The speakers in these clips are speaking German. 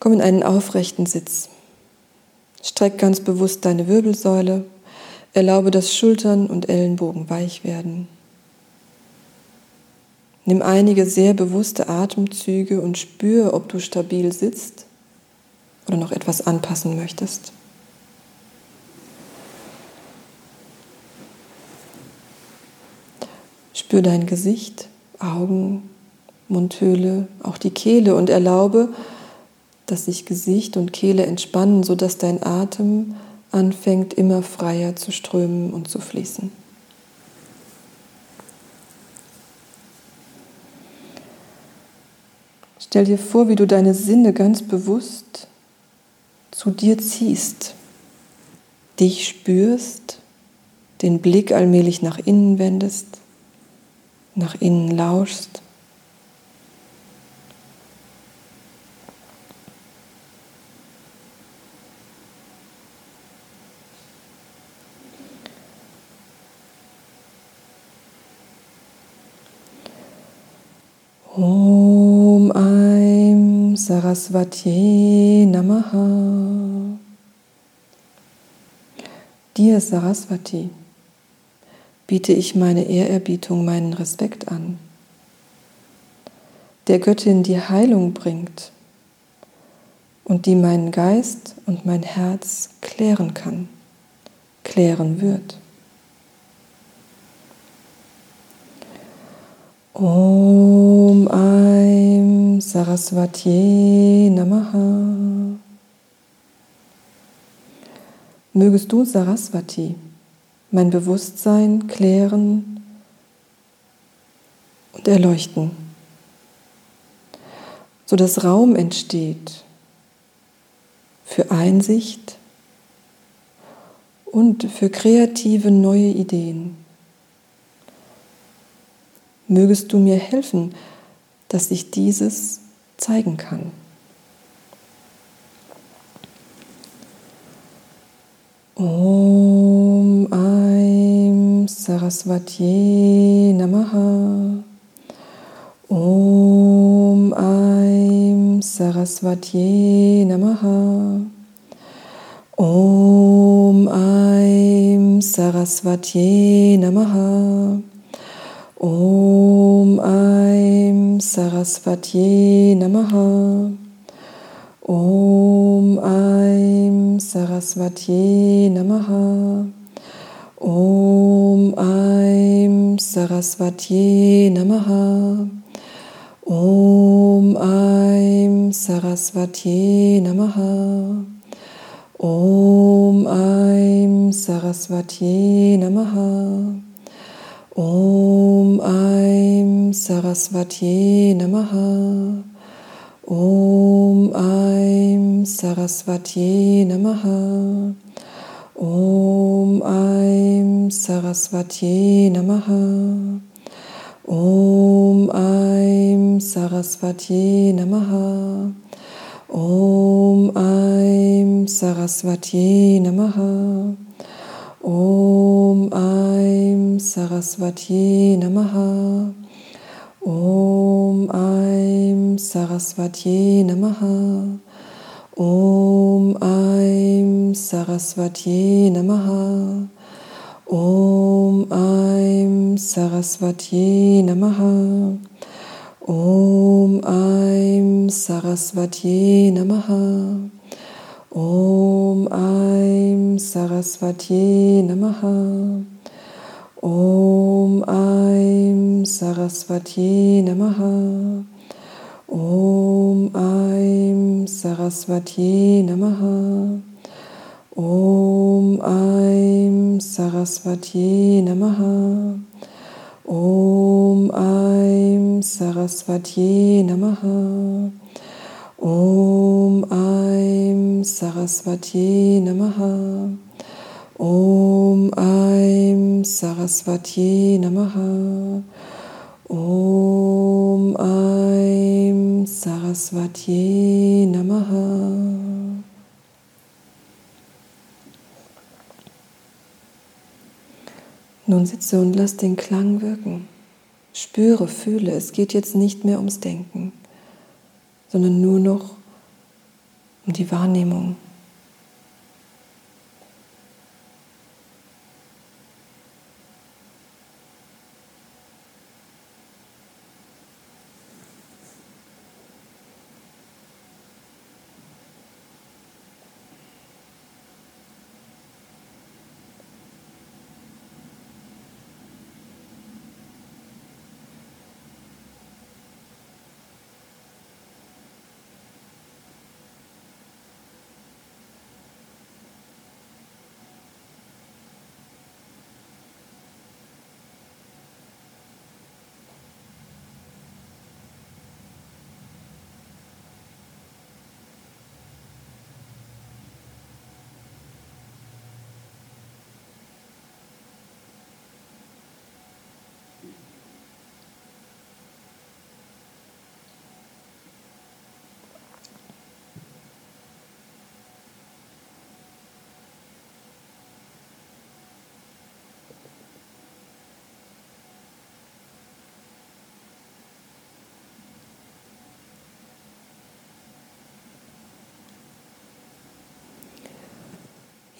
Komm in einen aufrechten Sitz. Streck ganz bewusst deine Wirbelsäule. Erlaube, dass Schultern und Ellenbogen weich werden. Nimm einige sehr bewusste Atemzüge und spüre, ob du stabil sitzt oder noch etwas anpassen möchtest. Spür dein Gesicht, Augen, Mundhöhle, auch die Kehle und erlaube, dass sich Gesicht und Kehle entspannen, sodass dein Atem anfängt immer freier zu strömen und zu fließen. Stell dir vor, wie du deine Sinne ganz bewusst zu dir ziehst, dich spürst, den Blick allmählich nach innen wendest, nach innen lauschst. Om Aim Saraswati Namaha. Dir Saraswati biete ich meine Ehrerbietung, meinen Respekt an. Der Göttin, die Heilung bringt und die meinen Geist und mein Herz klären kann, klären wird. Om Aim Saraswati Namaha. Mögest du, Saraswati, mein Bewusstsein klären und erleuchten, sodass Raum entsteht für Einsicht und für kreative neue Ideen. Mögest du mir helfen, dass ich dieses zeigen kann. Om Aim Saraswati Namaha. Om Aim Saraswati Namaha. Om Aim Saraswati Namaha. Om Aim Saraswati Namaha. Om Aim Saraswati Namaha. Om Aim Saraswati Namaha. Om Aim Saraswati Namaha. Om Aim Saraswati Namaha. Om Aim Saraswati Namaha. Om Aim Saraswati Namaha. Om Aim Saraswati Namaha. Om Aim Saraswati Namaha. Om Aim Saraswati Namaha. Om Aim Saraswati Namaha. Om Aim Saraswati Namaha. Om Aim Saraswati Namaha. Om Aim Saraswati Namaha. Om Aim Saraswati Namaha. Om Aim Saraswati Namaha. Om Aim Saraswati Namaha. Om Aim Saraswati Namaha. Om Aim Saraswati Namaha. Om Aim Saraswati Namaha. Om Aim Saraswati Namaha. Om Aim Saraswati Namaha. Om Aim Saraswati Namaha. Nun sitze und lass den Klang wirken. Spüre, fühle, es geht jetzt nicht mehr ums Denken sondern nur noch um die Wahrnehmung.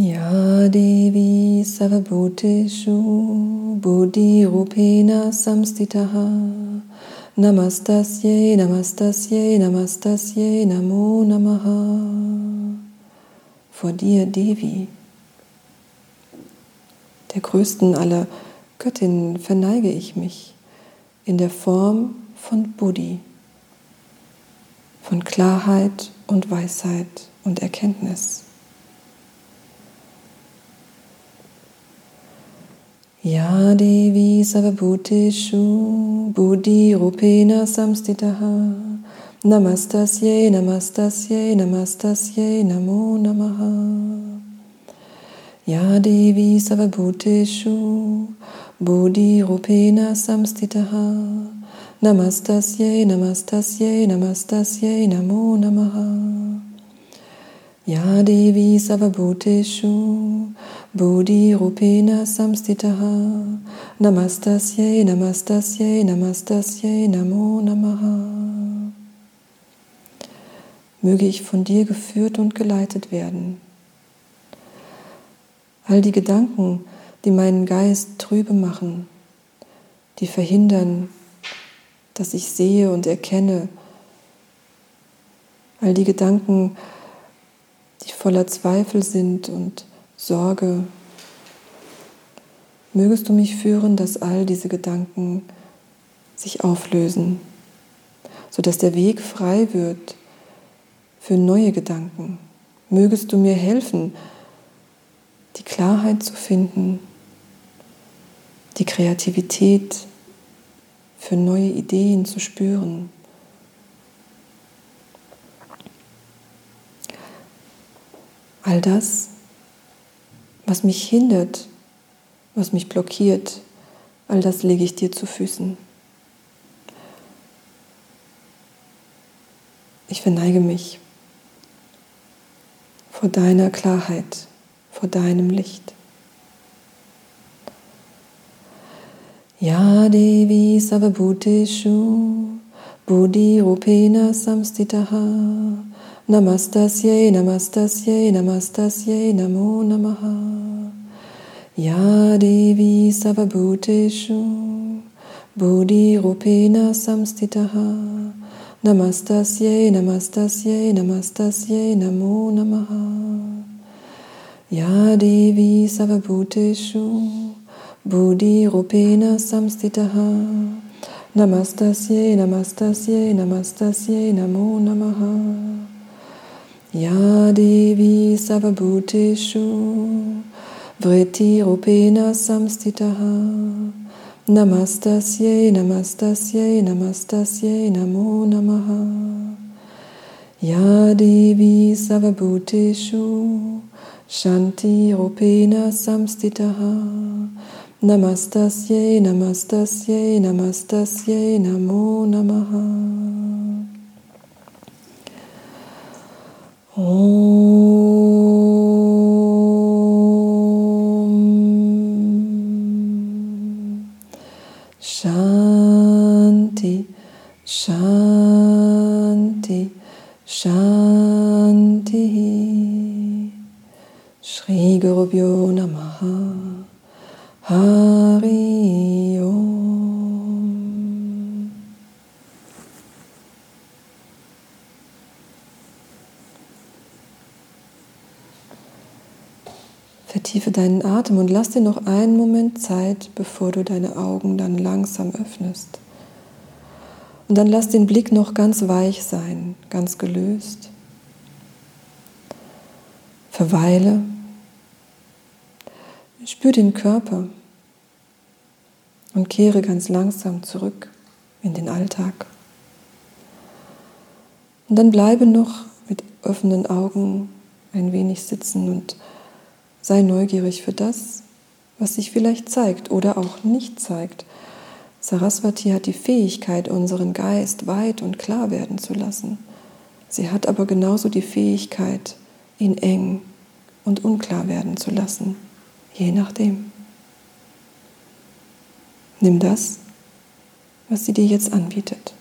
Ya Devi Savabhuteshu Buddhi Rupena Samstitaha Namastasye Namastasye Namastasye Namo Namaha Vor dir Devi, der größten aller Göttinnen, verneige ich mich in der Form von Buddhi, von Klarheit und Weisheit und Erkenntnis. Ya Devi Savabhuteshu Buddhi Rupena Samstitaha. Namastasye Namastasye Namastasye Namo Namaha. Ya Devi Savabhuteshu Buddhi Rupena Samstitaha. Namastasye Namastasye Namastasye Namo Namaha. Ya Devi Savabhuteshu Bodhi Rupena Samstitaha. Namastasye Namastasye Namastasye Namo Namaha. Möge ich von dir geführt und geleitet werden. All die Gedanken, die meinen Geist trübe machen, die verhindern, dass ich sehe und erkenne, all die Gedanken, die voller Zweifel sind und Sorge. Mögest du mich führen, dass all diese Gedanken sich auflösen, sodass der Weg frei wird für neue Gedanken. Mögest du mir helfen, die Klarheit zu finden, die Kreativität für neue Ideen zu spüren. All das was mich hindert, was mich blockiert, all das lege ich dir zu Füßen. Ich verneige mich vor deiner Klarheit, vor deinem Licht. Ya Devi Savabhuteshu Buddhi Rupena Samstitaha Namastasye, Namastasye, Namastasye, Namo Namaha. Ya Devi Savabhuteshu, Bodhi Rupena Samstitaha. Namastasye, Namastasye, Namastasye, Namo Namaha. Ya Devi Savabhuteshu, Bodhi Rupena Samstitaha. Namastasye, Namastasye, Namastasye, Namo Namaha. Ya Devi Savabhuteshu Vritti Rupena Samstitaha Namastasye Namastasye Namastasye Namo Namaha. Ya Devi Savabhuteshu Shanti Rupena Samstitaha Namastasye Namastasye Namastasye Namo Namaha Shanti, Shanti, Shanti. Saraswati Shri Gurubhyo Namaha Hari Vertiefe deinen Atem und lass dir noch einen Moment Zeit, bevor du deine Augen dann langsam öffnest. Und dann lass den Blick noch ganz weich sein, ganz gelöst. Verweile. Spür den Körper und kehre ganz langsam zurück in den Alltag. Und dann bleibe noch mit offenen Augen ein wenig sitzen und sei neugierig für das, was sich vielleicht zeigt oder auch nicht zeigt. Saraswati hat die Fähigkeit, unseren Geist weit und klar werden zu lassen. Sie hat aber genauso die Fähigkeit, ihn eng und unklar werden zu lassen, je nachdem. Nimm das, was sie dir jetzt anbietet.